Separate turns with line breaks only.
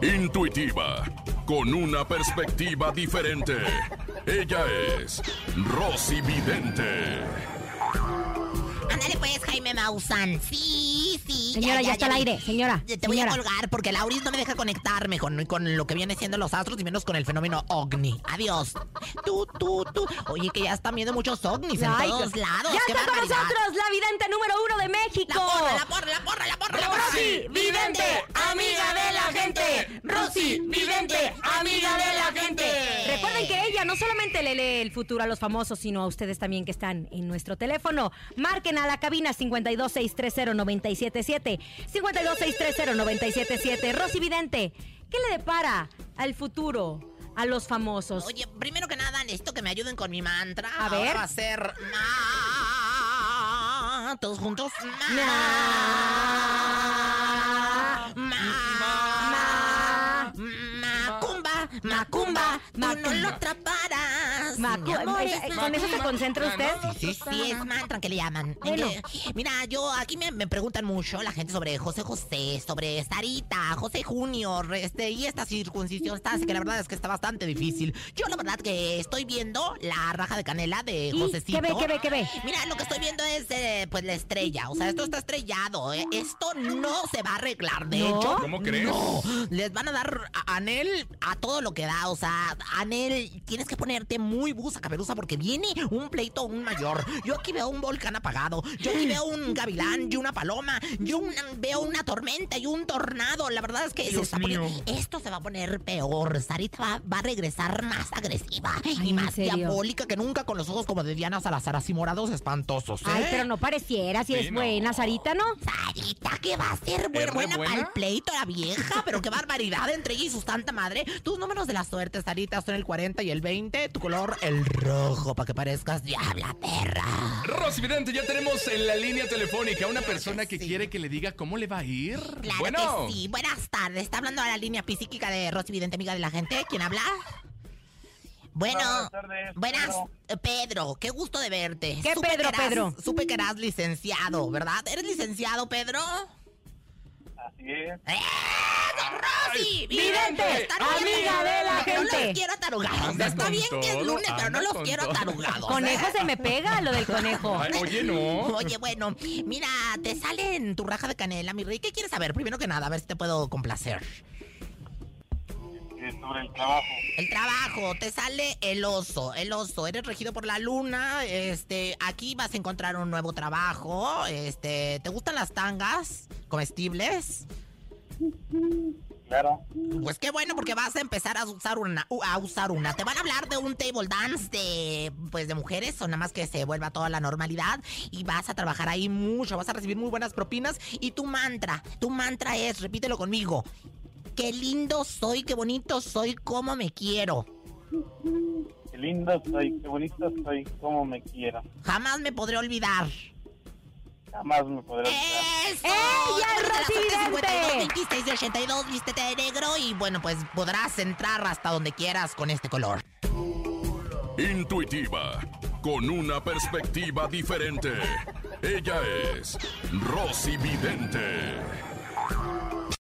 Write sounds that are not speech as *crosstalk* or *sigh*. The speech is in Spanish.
Intuitiva, con una perspectiva diferente. Ella es Rosy Vidente.
Ándale pues, Jaime Maussan. Sí, sí.
Señora, ya, está al aire, señora.
Te voy a colgar porque Lauris no me deja conectarme con, con lo que viene siendo los astros y menos con el fenómeno OVNI. Adiós. Tú, tú, tú. Oye, que ya están viendo muchos OVNIs en
Ay,
todos lados.
Ya
¡Qué
está con nosotros la vidente número uno de México.
La porra, la porra, la porra,
Recuerden que ella no solamente le lee el futuro a los famosos, sino a ustedes también que están en nuestro teléfono. Marquen a la cabina 52630-977. 52630-977. Rosy Vidente, ¿qué le depara al futuro a los famosos?
Oye, primero que nada, necesito que me ayuden con mi mantra.
A ver.
Ahora va a ser... Todos juntos. Ma... Macumba, macumba, tú no lo atraparás.
Macu-
Mi amor
eh,
es
eh, ¿Con eso se
macumba.
concentra usted?
Sí, sí, es mantra que le llaman.
Bueno.
Eh, Mira, yo aquí me, me preguntan mucho la gente sobre José José, sobre Sarita, José Junior, este, y esta circuncisión, esta, que la verdad es que está bastante difícil. Yo la verdad que estoy viendo la raja de canela de
¿Y
Josecito.
qué ve, qué ve, qué ve?
Mira, lo que estoy viendo es, eh, pues, la estrella. O sea, esto está estrellado. eh. Esto no se va a arreglar. De
¿No?
hecho,
¿Cómo crees?
no. Les van a dar a Anel a todo lo que da. O sea, Anel, tienes que ponerte muy busa caperuza porque viene un pleito aún mayor. Yo aquí veo un volcán apagado. Yo aquí veo un gavilán y una paloma. Yo una- veo una tormenta y un tornado. La verdad es que se está poniendo. Esto se va a poner peor. Sarita va, va a regresar más agresiva
Ay,
y
¿en
más diabólica que nunca con los ojos como de Diana Salazar, así morados espantosos. ¿eh?
Ay, pero no pareciera, si
Sí,
es
no.
buena, Sarita, ¿no?
Sarita, que va a ser buena,
re
buena
buena?
para el pleito la vieja, pero qué barbaridad entre ella y su santa madre. Tus números de la suerte, Sarita, son el 40 y el 20, tu color el rojo, para que parezcas diabla perra.
Rosy Vidente, ya tenemos en la línea telefónica a una persona que
sí.
quiere que le diga cómo le va a ir.
Claro
bueno,
que sí. Buenas tardes. Está hablando a la línea psíquica de Rosy Vidente, amiga de la gente. ¿Quién habla? Bueno,
Buenas tardes,
buenas,
Pedro.
eh, Pedro, qué gusto de verte.
¿Qué
Supe
Pedro,
que eras-
Pedro?
Supe que eras licenciado, ¿verdad? ¿Eres licenciado, Pedro?
Así es.
¡Eh, don Rosy!
Vidente, amiga de la
No
gente.
los quiero atarugados.
Anda
Está bien que es lunes, pero no los
con
quiero
todo.
atarugados.
Conejo
¿eh?
se me pega lo del conejo. *laughs*
Ay, oye, no.
Oye, bueno, mira, te sale en tu raja de canela, mi rey. ¿Qué quieres saber? Primero que nada, a ver si te puedo complacer.
Es sobre el trabajo.
El trabajo, te sale el oso, el oso, eres regido por la luna, este, aquí vas a encontrar un nuevo trabajo, este, ¿te gustan las tangas comestibles?
Claro.
Pues qué bueno porque vas a empezar a usar una, a usar una. Te van a hablar de un table dance de, pues de mujeres, o nada más que se vuelva toda la normalidad y vas a trabajar ahí mucho, vas a recibir muy buenas propinas y tu mantra, tu mantra es, repítelo conmigo, qué lindo soy, qué bonito soy, cómo me quiero.
Qué lindo soy, qué bonito soy, cómo me quiero.
Jamás me podré olvidar.
Jamás me podré olvidar.
¡Eso!
¡Ella es
Número de la
Rosy
suerte,
Vidente!
52, 26 de 82, vístete de negro y bueno, pues podrás entrar hasta donde quieras con este color.
Intuitiva, con una perspectiva diferente. Ella es Rosy Vidente.